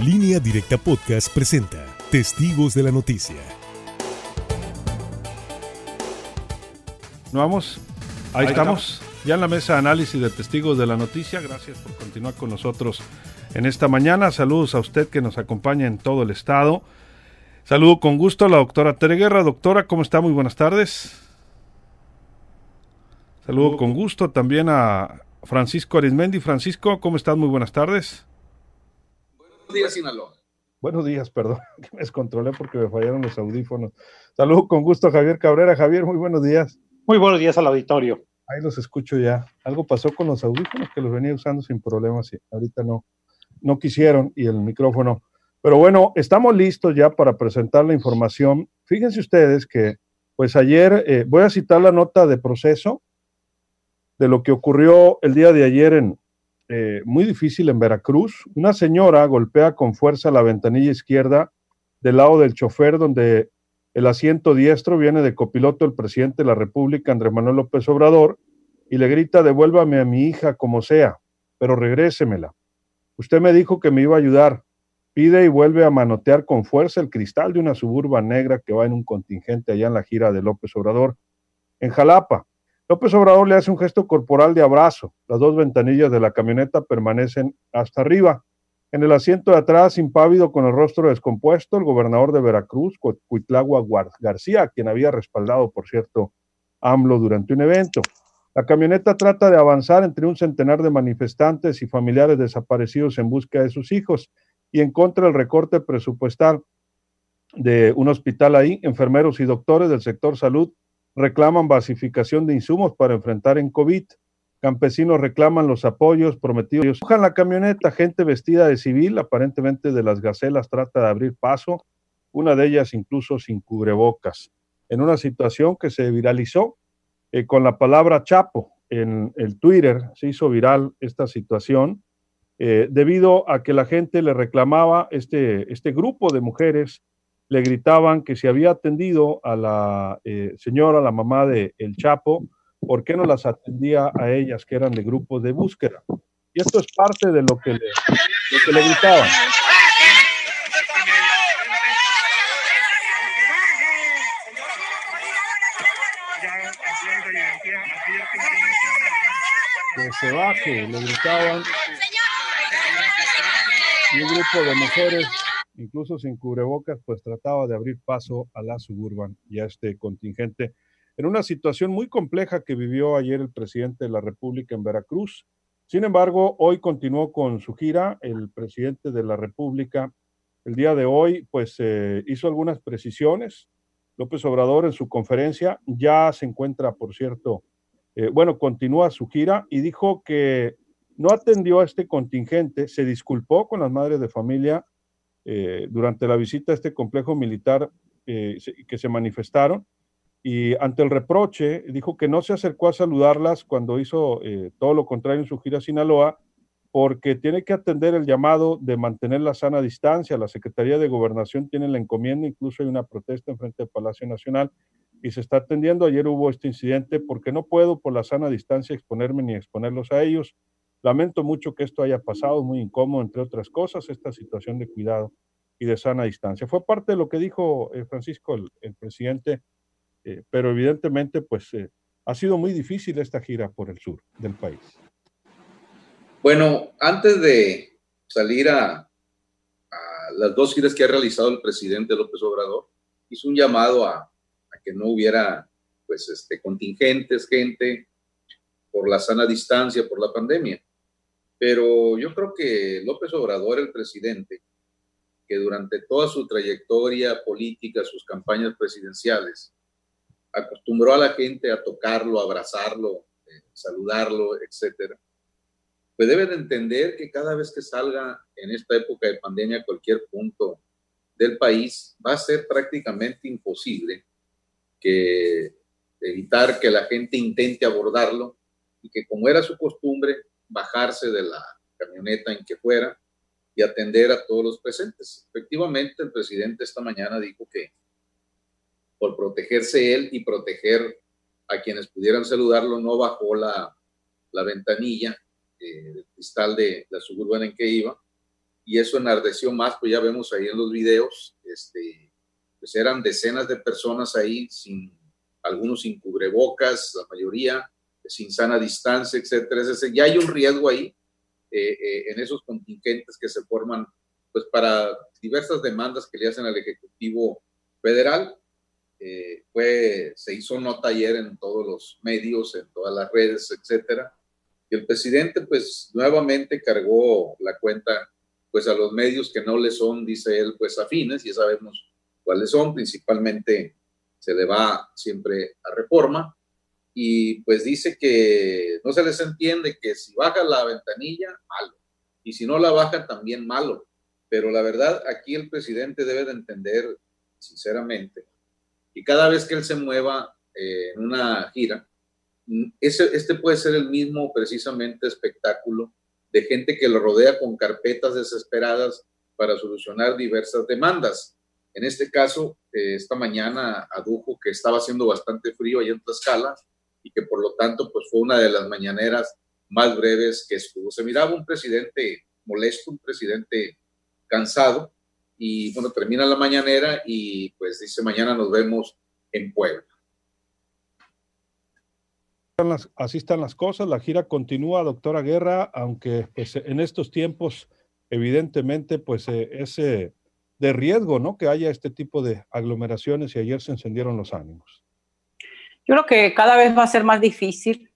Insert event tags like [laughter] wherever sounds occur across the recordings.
Línea Directa Podcast presenta Testigos de la Noticia. Vamos, ahí, estamos, ya en la mesa de análisis de Testigos de la Noticia. Gracias por continuar con nosotros en esta mañana. Saludos a usted que nos acompaña en todo el estado. Saludo con gusto a la doctora Tere Guerra. Doctora, ¿cómo está? Muy buenas tardes. Saludo con gusto también a Francisco Arismendi. Francisco, ¿cómo estás? Muy buenas tardes. Buenos días, Sinaloa. Buenos días, perdón, [laughs] que me descontrolé porque me fallaron los audífonos. Saludo con gusto a Javier Cabrera. Javier, muy buenos días. Muy buenos días al auditorio. Ahí los escucho ya. Algo pasó con los audífonos que los venía usando sin problemas y ahorita no, no quisieron y el micrófono. Pero bueno, estamos listos ya para presentar la información. Fíjense ustedes que, pues ayer, eh, voy a citar la nota de proceso de lo que ocurrió el día de ayer en, eh, muy difícil en Veracruz. Una señora golpea con fuerza la ventanilla izquierda del lado del chofer donde el asiento diestro viene de copiloto el presidente de la República, Andrés Manuel López Obrador, y le grita, devuélvame a mi hija como sea, pero regrésemela. Usted me dijo que me iba a ayudar. Pide y vuelve a manotear con fuerza el cristal de una suburba negra que va en un contingente allá en la gira de López Obrador. En Jalapa, López Obrador le hace un gesto corporal de abrazo. Las dos ventanillas de la camioneta permanecen hasta arriba. En el asiento de atrás, impávido con el rostro descompuesto, el gobernador de Veracruz, Cuitlagua García, quien había respaldado, por cierto, AMLO durante un evento. La camioneta trata de avanzar entre un centenar de manifestantes y familiares desaparecidos en busca de sus hijos y en contra del recorte presupuestal de un hospital ahí, enfermeros y doctores del sector salud reclaman basificación de insumos para enfrentar en COVID. Campesinos reclaman los apoyos prometidos. Buscan la camioneta, gente vestida de civil, aparentemente de las gacelas, trata de abrir paso, una de ellas incluso sin cubrebocas, en una situación que se viralizó eh, con la palabra Chapo. En el Twitter se hizo viral esta situación eh, debido a que la gente le reclamaba, este, este grupo de mujeres le gritaban que si había atendido a la eh, señora, la mamá de El Chapo, ¿por qué no las atendía a ellas que eran de grupos de búsqueda? Y esto es parte de lo que le, lo que le gritaban. Que se baje, le gritaban. Y un grupo de mujeres incluso sin cubrebocas, pues trataba de abrir paso a la suburban y a este contingente en una situación muy compleja que vivió ayer el presidente de la República en Veracruz. Sin embargo, hoy continuó con su gira. El presidente de la República, el día de hoy, pues eh, hizo algunas precisiones. López Obrador en su conferencia ya se encuentra, por cierto, eh, bueno, continúa su gira y dijo que no atendió a este contingente, se disculpó con las madres de familia eh, durante la visita a este complejo militar eh, que se manifestaron y ante el reproche dijo que no se acercó a saludarlas cuando hizo eh, todo lo contrario en su gira a Sinaloa porque tiene que atender el llamado de mantener la sana distancia. La Secretaría de Gobernación tiene la encomienda, incluso hay una protesta en frente del Palacio Nacional y se está atendiendo. Ayer hubo este incidente porque no puedo por la sana distancia exponerme ni exponerlos a ellos. Lamento mucho que esto haya pasado, muy incómodo, entre otras cosas, esta situación de cuidado y de sana distancia. Fue parte de lo que dijo eh, Francisco, el, presidente, eh, pero evidentemente, pues eh, ha sido muy difícil esta gira por el sur del país. Bueno, antes de salir a, las dos giras que ha realizado el presidente López Obrador, hizo un llamado a, a que no hubiera pues este contingentes, gente por la sana distancia, por la pandemia. Pero yo creo que López Obrador, el presidente, que durante toda su trayectoria política, sus campañas presidenciales, acostumbró a la gente a tocarlo, a abrazarlo, eh, saludarlo, etcétera, pues debe de entender que cada vez que salga en esta época de pandemia a cualquier punto del país, va a ser prácticamente imposible evitar que la gente intente abordarlo y que como era su costumbre, bajarse de la camioneta en que fuera y atender a todos los presentes. Efectivamente, el presidente esta mañana dijo que por protegerse él y proteger a quienes pudieran saludarlo, no bajó la, la ventanilla eh, del cristal de la suburbana en que iba, y eso enardeció más, pues ya vemos ahí en los videos, este, pues eran decenas de personas ahí, sin, algunos sin cubrebocas, la mayoría, sin sana distancia, etcétera. Es ya hay un riesgo ahí eh, eh, en esos contingentes que se forman pues para diversas demandas que le hacen al Ejecutivo Federal. Eh, fue, se hizo nota ayer en todos los medios, en todas las redes, etcétera. Y el presidente, pues, nuevamente cargó la cuenta, pues, a los medios que no le son, dice él, pues, afines, ya sabemos cuáles son, principalmente se le va siempre a reforma, y pues dice que no se les entiende que si baja la ventanilla, malo, y si no la baja, también malo. Pero la verdad, aquí el presidente debe de entender, sinceramente, y cada vez que él se mueva eh, en una gira, ese, este puede ser el mismo precisamente espectáculo de gente que lo rodea con carpetas desesperadas para solucionar diversas demandas. En este caso, eh, esta mañana adujo que estaba haciendo bastante frío allá en Tlaxcala y que por lo tanto pues fue una de las mañaneras más breves que estuvo. Se miraba un presidente molesto, un presidente cansado y bueno, termina la mañanera y pues dice mañana nos vemos en Puebla. Así están las cosas, la gira continúa, doctora Guerra, aunque pues en estos tiempos evidentemente pues eh, es eh, de riesgo, ¿no? Que haya este tipo de aglomeraciones y ayer se encendieron los ánimos. Yo creo que cada vez va a ser más difícil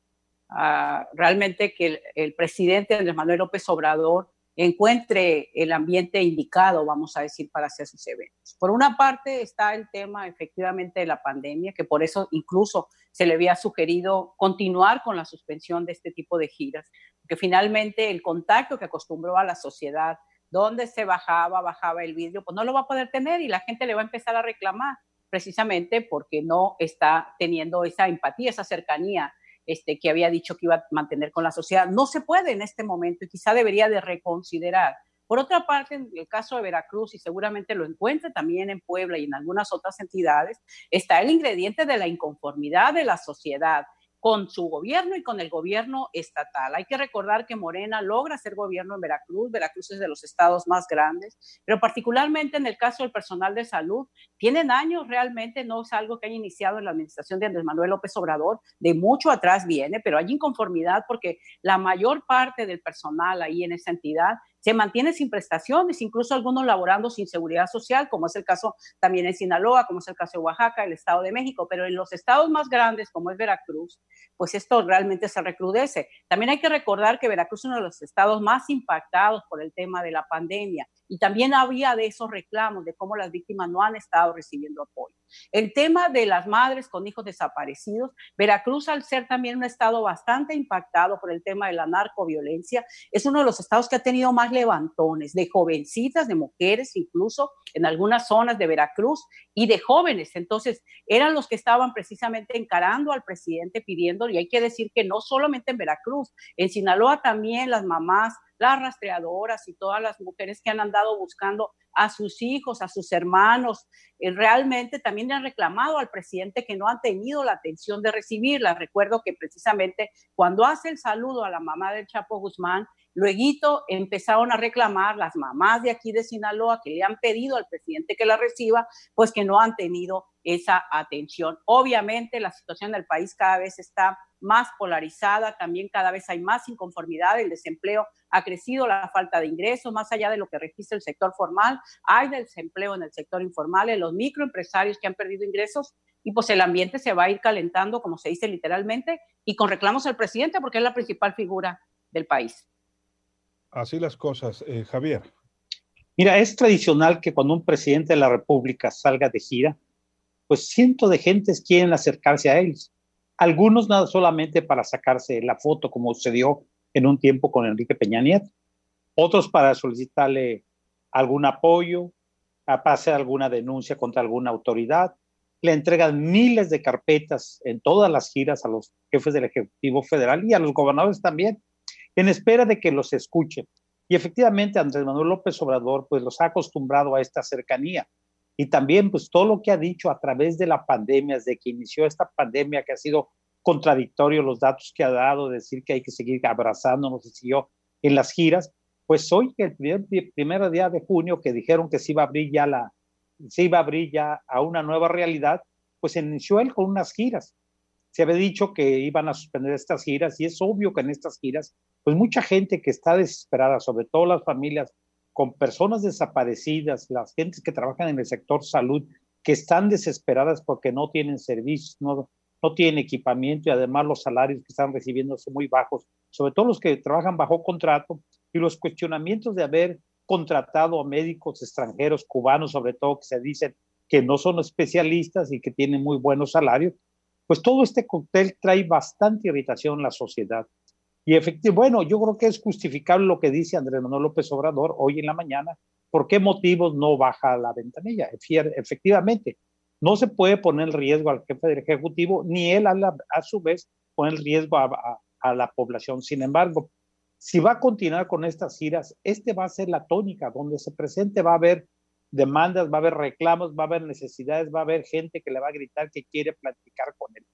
uh, realmente que el, el, presidente Andrés Manuel López Obrador encuentre el ambiente indicado, vamos a decir, para hacer sus eventos. Por una parte está el tema efectivamente de la pandemia, que por eso incluso se le había sugerido continuar con la suspensión de este tipo de giras, porque finalmente el contacto que acostumbró a la sociedad, donde se bajaba, bajaba el vidrio, pues no lo va a poder tener y la gente le va a empezar a reclamar precisamente porque no está teniendo esa empatía, esa cercanía este, que había dicho que iba a mantener con la sociedad. No se puede en este momento y quizá debería de reconsiderar. Por otra parte, en el caso de Veracruz, y seguramente lo encuentre también en Puebla y en algunas otras entidades, está el ingrediente de la inconformidad de la sociedad con su gobierno y con el gobierno estatal. Hay que recordar que Morena logra ser gobierno en Veracruz, Veracruz es de los estados más grandes, pero particularmente en el caso del personal de salud, tienen años realmente, no es algo que haya iniciado en la administración de Andrés Manuel López Obrador, de mucho atrás viene, pero hay inconformidad porque la mayor parte del personal ahí en esa entidad se mantiene sin prestaciones, incluso algunos laborando sin seguridad social, como es el caso también en Sinaloa, como es el caso de Oaxaca, el Estado de México, pero en los estados más grandes, como es Veracruz, pues esto realmente se recrudece. También hay que recordar que Veracruz es uno de los estados más impactados por el tema de la pandemia y también había de esos reclamos de cómo las víctimas no han estado recibiendo apoyo. El tema de las madres con hijos desaparecidos, Veracruz al ser también un estado bastante impactado por el tema de la narcoviolencia, es uno de los estados que ha tenido más levantones de jovencitas, de mujeres incluso en algunas zonas de Veracruz y de jóvenes. Entonces, eran los que estaban precisamente encarando al presidente pidiendo, y hay que decir que no solamente en Veracruz, en Sinaloa también las mamás las rastreadoras y todas las mujeres que han andado buscando a sus hijos, a sus hermanos, eh, realmente también han reclamado al presidente que no han tenido la atención de recibirla. Recuerdo que precisamente cuando hace el saludo a la mamá del Chapo Guzmán, Luego empezaron a reclamar las mamás de aquí de Sinaloa que le han pedido al presidente que la reciba, pues que no han tenido esa atención. Obviamente la situación del país cada vez está más polarizada, también cada vez hay más inconformidad, el desempleo ha crecido, la falta de ingresos, más allá de lo que registra el sector formal, hay desempleo en el sector informal, en los microempresarios que han perdido ingresos y pues el ambiente se va a ir calentando, como se dice literalmente, y con reclamos al presidente porque es la principal figura del país. Así las cosas. Eh, Javier. Mira, es tradicional que cuando un presidente de la República salga de gira, pues cientos de gentes quieren acercarse a él. Algunos nada solamente para sacarse la foto, como sucedió en un tiempo con Enrique Peña Nieto. Otros para solicitarle algún apoyo, para hacer alguna denuncia contra alguna autoridad. Le entregan miles de carpetas en todas las giras a los jefes del Ejecutivo Federal y a los gobernadores también en espera de que los escuchen. Y efectivamente Andrés Manuel López Obrador pues los ha acostumbrado a esta cercanía. Y también pues todo lo que ha dicho a través de la pandemia, desde que inició esta pandemia que ha sido contradictorio los datos que ha dado, decir que hay que seguir abrazándonos y siguió en las giras, Pues hoy, el primer, día de junio, que dijeron que se iba a abrir ya la, se iba a abrir a una nueva realidad, pues inició él con unas giras. Se había dicho que iban a suspender estas giras y es obvio que en estas giras, pues mucha gente que está desesperada, sobre todo las familias con personas desaparecidas, las gentes que trabajan en el sector salud, que están desesperadas porque no tienen servicios, no, no tienen equipamiento y además los salarios que están recibiendo son muy bajos, sobre todo los que trabajan bajo contrato y los cuestionamientos de haber contratado a médicos extranjeros, cubanos sobre todo, que se dicen que no son especialistas y que tienen muy buenos salarios, pues todo este cóctel trae bastante irritación en la sociedad. Y efectivamente, bueno, yo creo que es justificable lo que dice Andrés Manuel López Obrador hoy en la mañana. ¿Por qué motivos no baja la ventanilla? Efectivamente, no se puede poner en riesgo al jefe del Ejecutivo, ni él a, su vez pone en riesgo a, a la población. Sin embargo, si va a continuar con estas giras, este va a ser la tónica, donde se presente va a haber demandas, va a haber reclamos, va a haber necesidades, va a haber gente que le va a gritar que quiere platicar con él.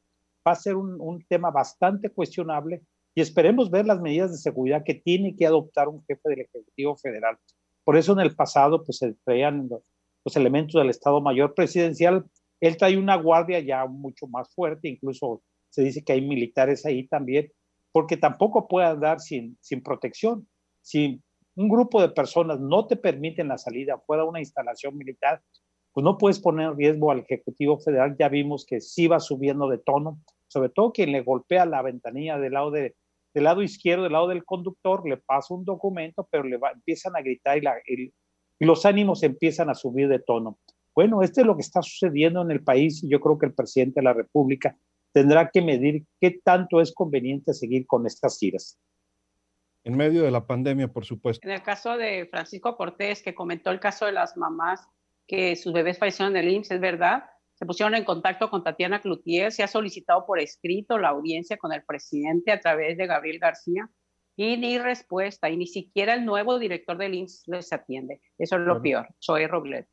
Va a ser un, tema bastante cuestionable y esperemos ver las medidas de seguridad que tiene que adoptar un jefe del Ejecutivo Federal. Por eso en el pasado pues se traían los, los elementos del Estado Mayor Presidencial. Él trae una guardia ya mucho más fuerte, incluso se dice que hay militares ahí también, porque tampoco puede andar sin, sin protección. Si un grupo de personas no te permiten la salida fuera de una instalación militar, pues no puedes poner en riesgo al Ejecutivo Federal. Ya vimos que sí va subiendo de tono, sobre todo quien le golpea la ventanilla del lado, de, del lado izquierdo, del lado del conductor, le pasa un documento, pero le va, empiezan a gritar y, la, y los ánimos empiezan a subir de tono. Bueno, esto es lo que está sucediendo en el país y yo creo que el presidente de la República tendrá que medir qué tanto es conveniente seguir con estas giras. En medio de la pandemia, por supuesto. En el caso de Francisco Cortés, que comentó el caso de las mamás que sus bebés fallecieron en el IMSS, es verdad, se pusieron en contacto con Tatiana Cloutier, se ha solicitado por escrito la audiencia con el presidente a través de Gabriel García y ni respuesta, y ni siquiera el nuevo director del IMSS les atiende. Eso es lo peor. Soy Roblet.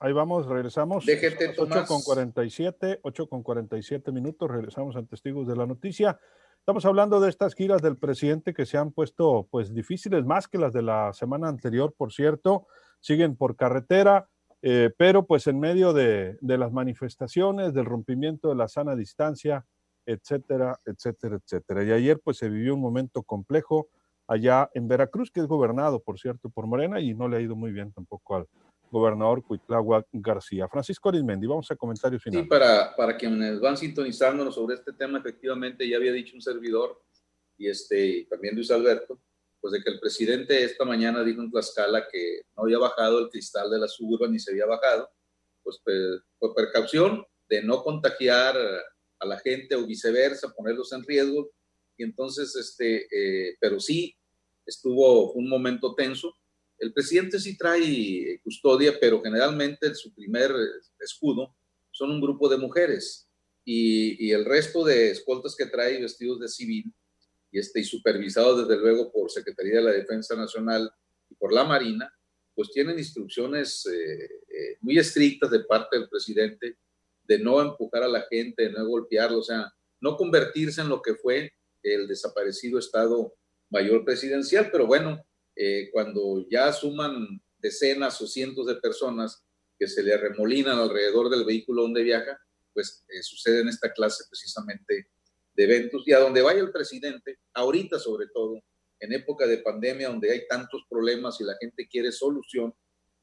Ahí vamos, regresamos. Déjete, 8 con 47, 8 con 47 minutos, regresamos a Testigos de la Noticia. Estamos hablando de estas giras del presidente que se han puesto pues difíciles, más que las de la semana anterior, por cierto, siguen por carretera, eh, pero pues en medio de, de las manifestaciones, del rompimiento de la sana distancia, etcétera, etcétera, etcétera. Y ayer pues se vivió un momento complejo allá en Veracruz, que es gobernado, por cierto, por Morena y no le ha ido muy bien tampoco al, gobernador Cuitlagua García. Francisco Arismendi, vamos a comentarios finales. Sí, para, para quienes van sintonizándonos sobre este tema, efectivamente ya había dicho un servidor y este, también Luis Alberto, pues de que el presidente esta mañana dijo en Tlaxcala que no había bajado el cristal de la suburba ni se había bajado, pues, por precaución de no contagiar a la gente o viceversa, ponerlos en riesgo. Y entonces, este, eh, pero sí, estuvo un momento tenso el presidente sí trae custodia, pero generalmente su primer escudo son un grupo de mujeres y, el resto de escoltas que trae vestidos de civil y, este, y supervisados desde luego por Secretaría de la Defensa Nacional y por la Marina, pues tienen instrucciones eh, eh, muy estrictas de parte del presidente de no empujar a la gente, de no golpearlo, o sea, no convertirse en lo que fue el desaparecido Estado Mayor Presidencial, pero bueno, eh, cuando ya suman decenas o cientos de personas que se le arremolinan alrededor del vehículo donde viaja, pues eh, sucede en esta clase precisamente de eventos. Y a donde vaya el presidente, ahorita sobre todo, en época de pandemia, donde hay tantos problemas y la gente quiere solución,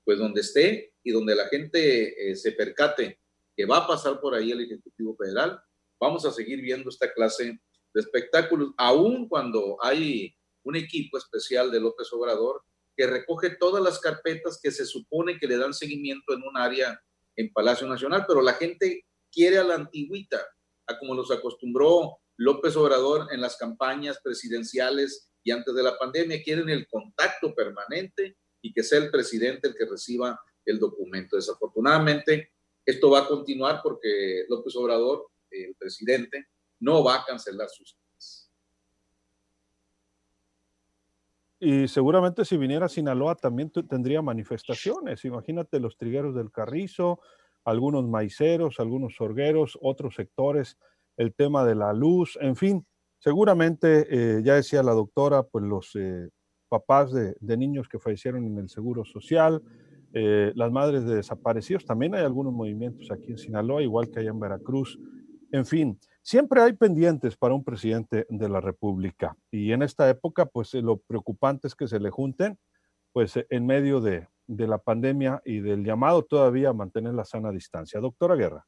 pues donde esté y donde la gente eh, se percate que va a pasar por ahí el Ejecutivo Federal, vamos a seguir viendo esta clase de espectáculos, aun cuando hay un equipo especial de López Obrador que recoge todas las carpetas que se supone que le dan seguimiento en un área en Palacio Nacional, pero la gente quiere a la antigüita, a como los acostumbró López Obrador en las campañas presidenciales y antes de la pandemia, quieren el contacto permanente y que sea el presidente el que reciba el documento. Desafortunadamente, esto va a continuar porque López Obrador, el presidente, no va a cancelar sus Y seguramente si viniera a Sinaloa también tendría manifestaciones. Imagínate los trigueros del Carrizo, algunos maiceros, algunos sorgueros, otros sectores, el tema de la luz, en fin, seguramente, eh, ya decía la doctora, pues los eh, papás de, niños que fallecieron en el Seguro Social, eh, las madres de desaparecidos. También hay algunos movimientos aquí en Sinaloa, igual que allá en Veracruz. En fin, siempre hay pendientes para un presidente de la República. Y en esta época, pues lo preocupante es que se le junten, pues en medio de, de la pandemia y del llamado todavía a mantener la sana distancia. Doctora Guerra.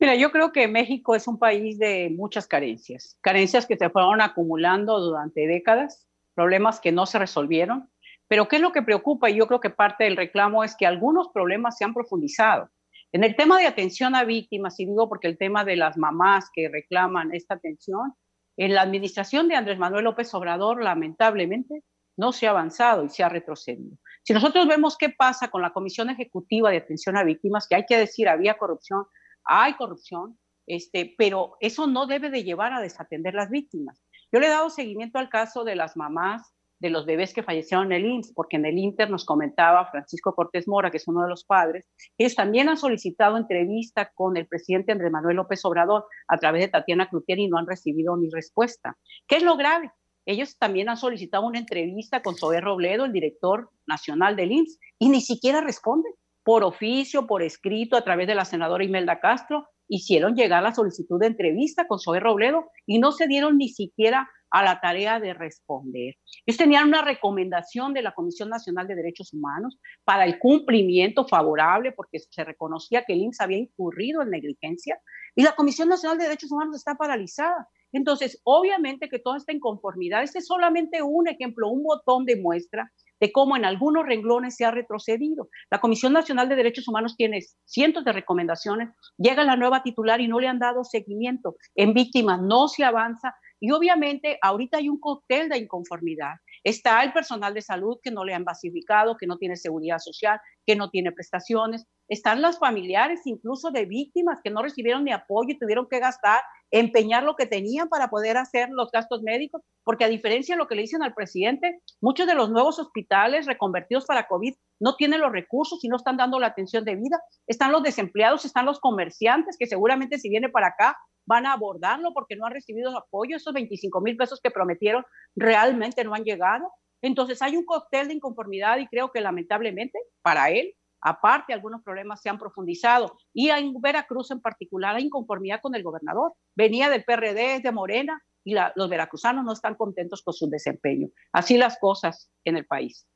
Mira, yo creo que México es un país de muchas carencias, carencias que se fueron acumulando durante décadas, problemas que no se resolvieron. Pero ¿qué es lo que preocupa? Y yo creo que parte del reclamo es que algunos problemas se han profundizado. En el tema de atención a víctimas, y digo porque el tema de las mamás que reclaman esta atención, en la administración de Andrés Manuel López Obrador, lamentablemente, no se ha avanzado y se ha retrocedido. Si nosotros vemos qué pasa con la Comisión Ejecutiva de Atención a Víctimas, que hay que decir, había corrupción, hay corrupción, este, pero eso no debe de llevar a desatender las víctimas. Yo le he dado seguimiento al caso de las mamás de los bebés que fallecieron en el IMSS, porque en el Inter nos comentaba Francisco Cortés Mora, que es uno de los padres, ellos también han solicitado entrevista con el presidente Andrés Manuel López Obrador a través de Tatiana Cloutier y no han recibido ni respuesta. ¿Qué es lo grave? Ellos también han solicitado una entrevista con Zoé Robledo, el director nacional del IMSS, y ni siquiera responde por oficio, por escrito, a través de la senadora Imelda Castro, hicieron llegar la solicitud de entrevista con Zoe Robledo y no se dieron ni siquiera a la tarea de responder. Ellos tenían una recomendación de la Comisión Nacional de Derechos Humanos para el cumplimiento favorable, porque se reconocía que el IMSS había incurrido en negligencia, y la Comisión Nacional de Derechos Humanos está paralizada. Entonces, obviamente que toda esta inconformidad, este es solamente un ejemplo, un botón de muestra de cómo en algunos renglones se ha retrocedido. La Comisión Nacional de Derechos Humanos tiene cientos de recomendaciones, llega la nueva titular y no le han dado seguimiento. En víctimas no se avanza y obviamente ahorita hay un cóctel de inconformidad. Está el personal de salud que no le han basificado, que no tiene seguridad social, que no tiene prestaciones. Están los familiares incluso de víctimas que no recibieron ni apoyo y tuvieron que gastar empeñar lo que tenían para poder hacer los gastos médicos, porque a diferencia de lo que le dicen al presidente, muchos de los nuevos hospitales reconvertidos para COVID no tienen los recursos y no están dando la atención debida. Están los desempleados, están los comerciantes que seguramente si viene para acá van a abordarlo porque no han recibido apoyo. Esos 25 mil pesos que prometieron realmente no han llegado. Entonces hay un cóctel de inconformidad y creo que lamentablemente para él Aparte, algunos problemas se han profundizado y en Veracruz en particular hay inconformidad con el gobernador. Venía del PRD, de Morena y los veracruzanos no están contentos con su desempeño. Así las cosas en el país.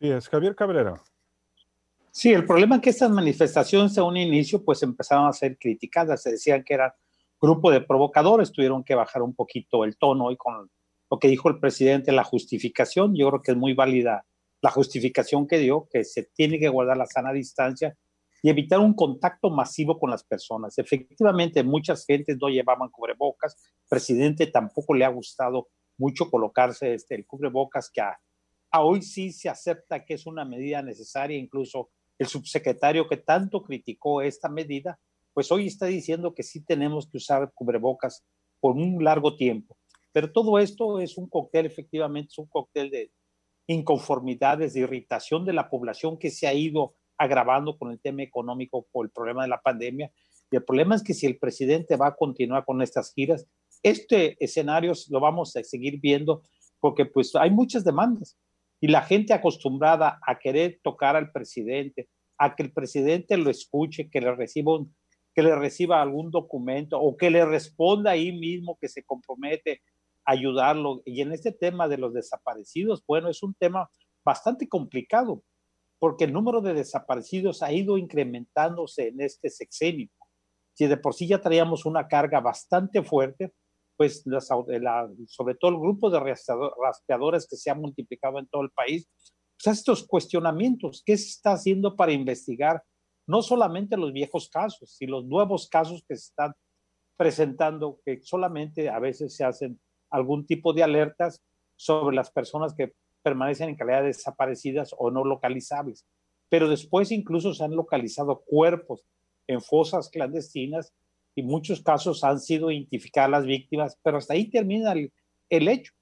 Sí, es Javier Cabrera. Sí, el problema es que estas manifestaciones a un inicio pues empezaron a ser criticadas, se decían que eran grupo de provocadores, tuvieron que bajar un poquito el tono y con lo que dijo el presidente, la justificación, yo creo que es muy válida la justificación que dio, que se tiene que guardar la sana distancia y evitar un contacto masivo con las personas. Efectivamente, muchas gentes no llevaban cubrebocas, presidente tampoco le ha gustado mucho colocarse este, el cubrebocas, que a, hoy sí se acepta que es una medida necesaria, incluso el subsecretario que tanto criticó esta medida, pues hoy está diciendo que sí tenemos que usar cubrebocas por un largo tiempo. Pero todo esto es un cóctel, efectivamente, es un cóctel de, inconformidades, de irritación de la población que se ha ido agravando con el tema económico por el problema de la pandemia. Y el problema es que si el presidente va a continuar con estas giras, este escenario lo vamos a seguir viendo porque pues hay muchas demandas y la gente acostumbrada a querer tocar al presidente, a que el presidente lo escuche, que le reciba que le reciba algún documento o que le responda ahí mismo que se compromete ayudarlo. Y en este tema de los desaparecidos, bueno, es un tema bastante complicado, porque el número de desaparecidos ha ido incrementándose en este sexenio. Si de por sí ya traíamos una carga bastante fuerte, pues sobre todo el grupo de rastreadores que se ha multiplicado en todo el país, pues estos cuestionamientos, ¿qué se está haciendo para investigar no solamente los viejos casos, sino los nuevos casos que se están presentando, que solamente a veces se hacen algún tipo de alertas sobre las personas que permanecen en calidad de desaparecidas o no localizables. Pero después incluso se han localizado cuerpos en fosas clandestinas y muchos casos han sido identificadas las víctimas, pero hasta ahí termina el, hecho.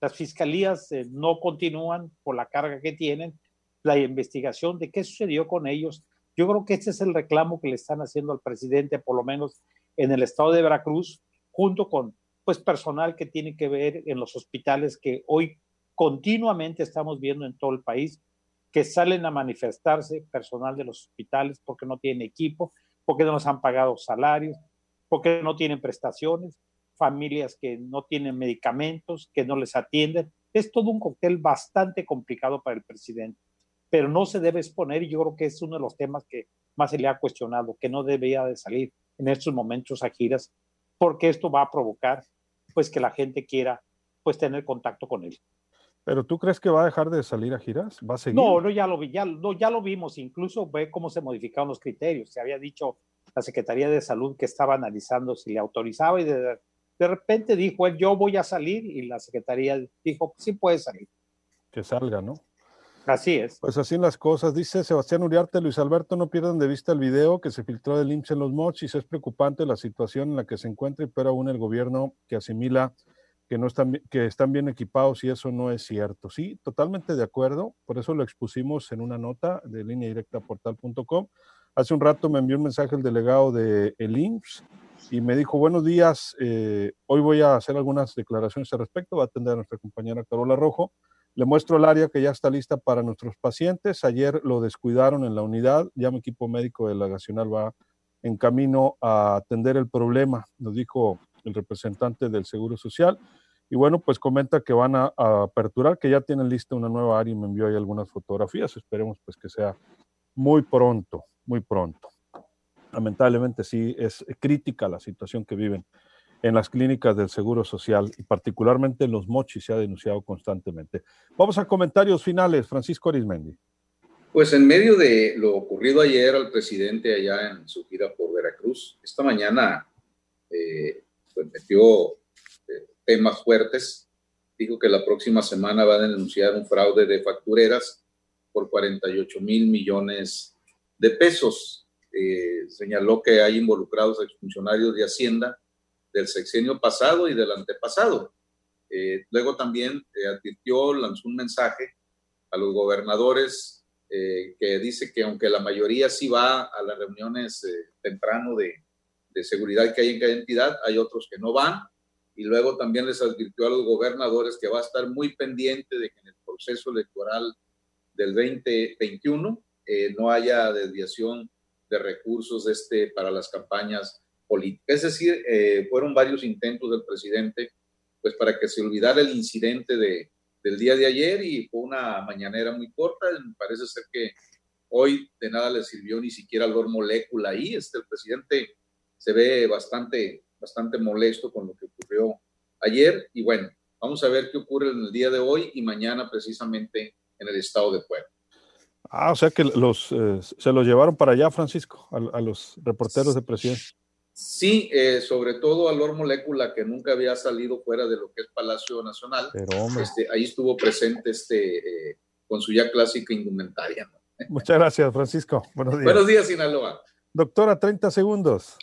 Las fiscalías eh, no continúan por la carga que tienen, la investigación de qué sucedió con ellos. Yo creo que este es el reclamo que le están haciendo al presidente, por lo menos en el estado de Veracruz, junto con pues personal que tiene que ver en los hospitales que hoy Continuamente estamos viendo en todo el país que salen a manifestarse personal de los hospitales porque no tienen equipo, porque no nos han pagado salarios, porque no tienen prestaciones, familias que no tienen medicamentos, que no les atienden. Es todo un cóctel bastante complicado para el presidente, pero no se debe exponer y yo creo que es uno de los temas que más se le ha cuestionado, que no debería de salir en estos momentos a giras, porque esto va a provocar pues que la gente quiera pues tener contacto con él. ¿Pero tú crees que va a dejar de salir a giras? ¿Va a seguir? No, no, ya lo vi, ya, no, ya lo vimos, incluso ve cómo se modificaron los criterios. Se había dicho la Secretaría de Salud que estaba analizando si le autorizaba y de, de repente dijo él, yo voy a salir y la Secretaría dijo, sí puede salir. Que salga, ¿no? Así es. Pues así las cosas. Dice Sebastián Uriarte, Luis Alberto, no pierdan de vista el video que se filtró del IMSS en los mochis. Es preocupante la situación en la que se encuentra, pero aún el gobierno que asimila que, no están, que están bien equipados y eso no es cierto. Sí, totalmente de acuerdo. Por eso lo expusimos en una nota de línea directa portal.com. Hace un rato me envió un mensaje el delegado de IMSS y me dijo, buenos días, eh, hoy voy a hacer algunas declaraciones al respecto, va a atender a nuestra compañera Carola Rojo. Le muestro el área que ya está lista para nuestros pacientes. Ayer lo descuidaron en la unidad, ya mi equipo médico de la Nacional va en camino a atender el problema, nos dijo el representante del Seguro Social. Y bueno, pues comenta que van a, a, aperturar, que ya tienen lista una nueva área y me envió ahí algunas fotografías. Esperemos pues que sea muy pronto, muy pronto. Lamentablemente sí es crítica la situación que viven en las clínicas del Seguro Social y particularmente en los mochis se ha denunciado constantemente. Vamos a comentarios finales. Francisco Arismendi. Pues en medio de lo ocurrido ayer al presidente allá en su gira por Veracruz, esta mañana eh, pues metió eh, temas fuertes. Dijo que la próxima semana va a denunciar un fraude de factureras por 48 mil millones de pesos. Eh, señaló que hay involucrados exfuncionarios de Hacienda del sexenio pasado y del antepasado. Eh, luego también eh, advirtió, lanzó un mensaje a los gobernadores eh, que dice que aunque la mayoría sí va a las reuniones temprano de, de, seguridad que hay en cada entidad, hay otros que no van. Y luego también les advirtió a los gobernadores que va a estar muy pendiente de que en el proceso electoral del 2021 no haya desviación de recursos este, para las campañas Es decir, eh, fueron varios intentos del presidente pues para que se olvidara el incidente de, del día de ayer y fue una mañanera muy corta. Parece ser que hoy de nada le sirvió ni siquiera Lord Molécula ahí. Este, el presidente se ve bastante, bastante molesto con lo que ocurrió ayer y bueno, vamos a ver qué ocurre en el día de hoy y mañana precisamente en el estado de Puebla. Ah, o sea que los, eh, se los llevaron para allá, Francisco, a, a los reporteros de presidencia. Sí, eh, sobre todo a Lord Molécula, que nunca había salido fuera de lo que es Palacio Nacional. Pero, este, ahí estuvo presente este, eh, con su ya clásica indumentaria. ¿no? Muchas gracias, Francisco. Buenos días. Buenos días, Sinaloa. Doctora, 30 segundos.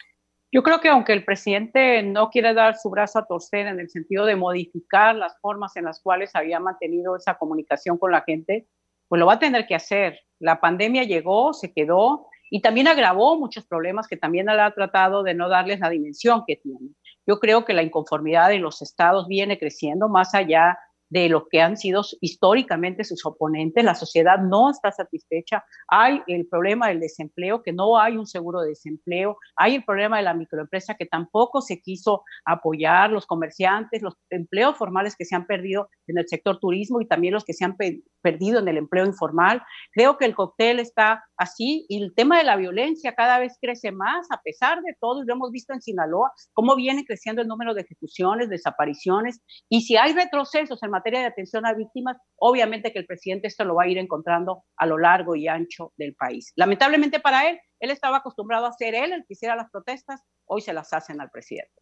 Yo creo que aunque el presidente no quiere dar su brazo a torcer en el sentido de modificar las formas en las cuales había mantenido esa comunicación con la gente, pues lo va a tener que hacer. La pandemia llegó, se quedó, y también agravó muchos problemas que también ha tratado de no darles la dimensión que tienen. Yo creo que la inconformidad de los estados viene creciendo más allá de lo que han sido históricamente sus oponentes. La sociedad no está satisfecha. Hay el problema del desempleo, que no hay un seguro de desempleo. Hay el problema de la microempresa, que tampoco se quiso apoyar. Los comerciantes, los empleos formales que se han perdido en el sector turismo y también los que se han pe perdido en el empleo informal. Creo que el cóctel está así y el tema de la violencia cada vez crece más, a pesar de todo, y lo hemos visto en Sinaloa, cómo viene creciendo el número de ejecuciones, desapariciones. Y si hay retrocesos en de atención a víctimas, obviamente que el presidente esto lo va a ir encontrando a lo largo y ancho del país. Lamentablemente para él, él estaba acostumbrado a ser él el que hiciera las protestas, hoy se las hacen al presidente.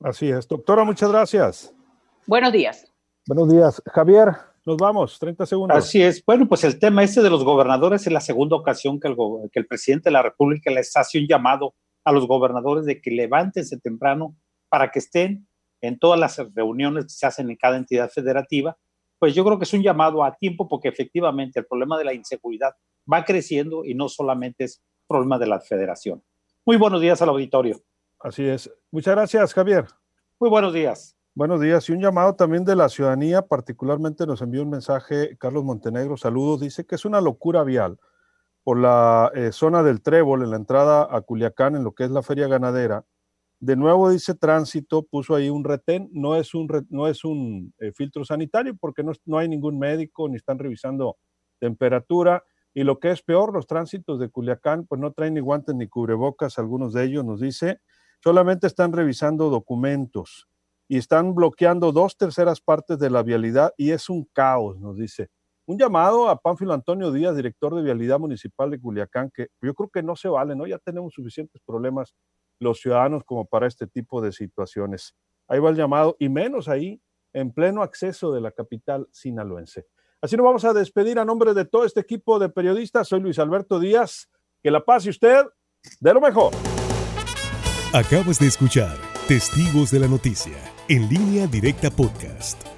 Así es. Doctora, muchas gracias. Buenos días. Buenos días. Javier, nos vamos, 30 segundos. Así es. Bueno, pues el tema este de los gobernadores es la segunda ocasión que el, que el presidente de la República les hace un llamado a los gobernadores de que levántense temprano para que estén en todas las reuniones que se hacen en cada entidad federativa, pues yo creo que es un llamado a tiempo porque efectivamente el problema de la inseguridad va creciendo y no solamente es problema de la federación. Muy buenos días al auditorio. Así es. Muchas gracias, Javier. Muy buenos días. Buenos días y un llamado también de la ciudadanía, particularmente nos envió un mensaje Carlos Montenegro, saludos, dice que es una locura vial por la eh, zona del Trébol, en la entrada a Culiacán, en lo que es la feria ganadera. De nuevo dice tránsito, puso ahí un retén, no es un, no es un eh, filtro sanitario porque no, no hay ningún médico ni están revisando temperatura. Y lo que es peor, los tránsitos de Culiacán, pues no traen ni guantes ni cubrebocas, algunos de ellos nos dice, solamente están revisando documentos y están bloqueando dos terceras partes de la vialidad y es un caos, nos dice. Un llamado a Pánfilo Antonio Díaz, director de Vialidad Municipal de Culiacán, que yo creo que no se vale, ¿no? Ya tenemos suficientes problemas los ciudadanos como para este tipo de situaciones. Ahí va el llamado, y menos ahí, en pleno acceso de la capital sinaloense. Así nos vamos a despedir a nombre de todo este equipo de periodistas. Soy Luis Alberto Díaz. Que la pase usted de lo mejor. Acabas de escuchar Testigos de la Noticia, en línea directa podcast.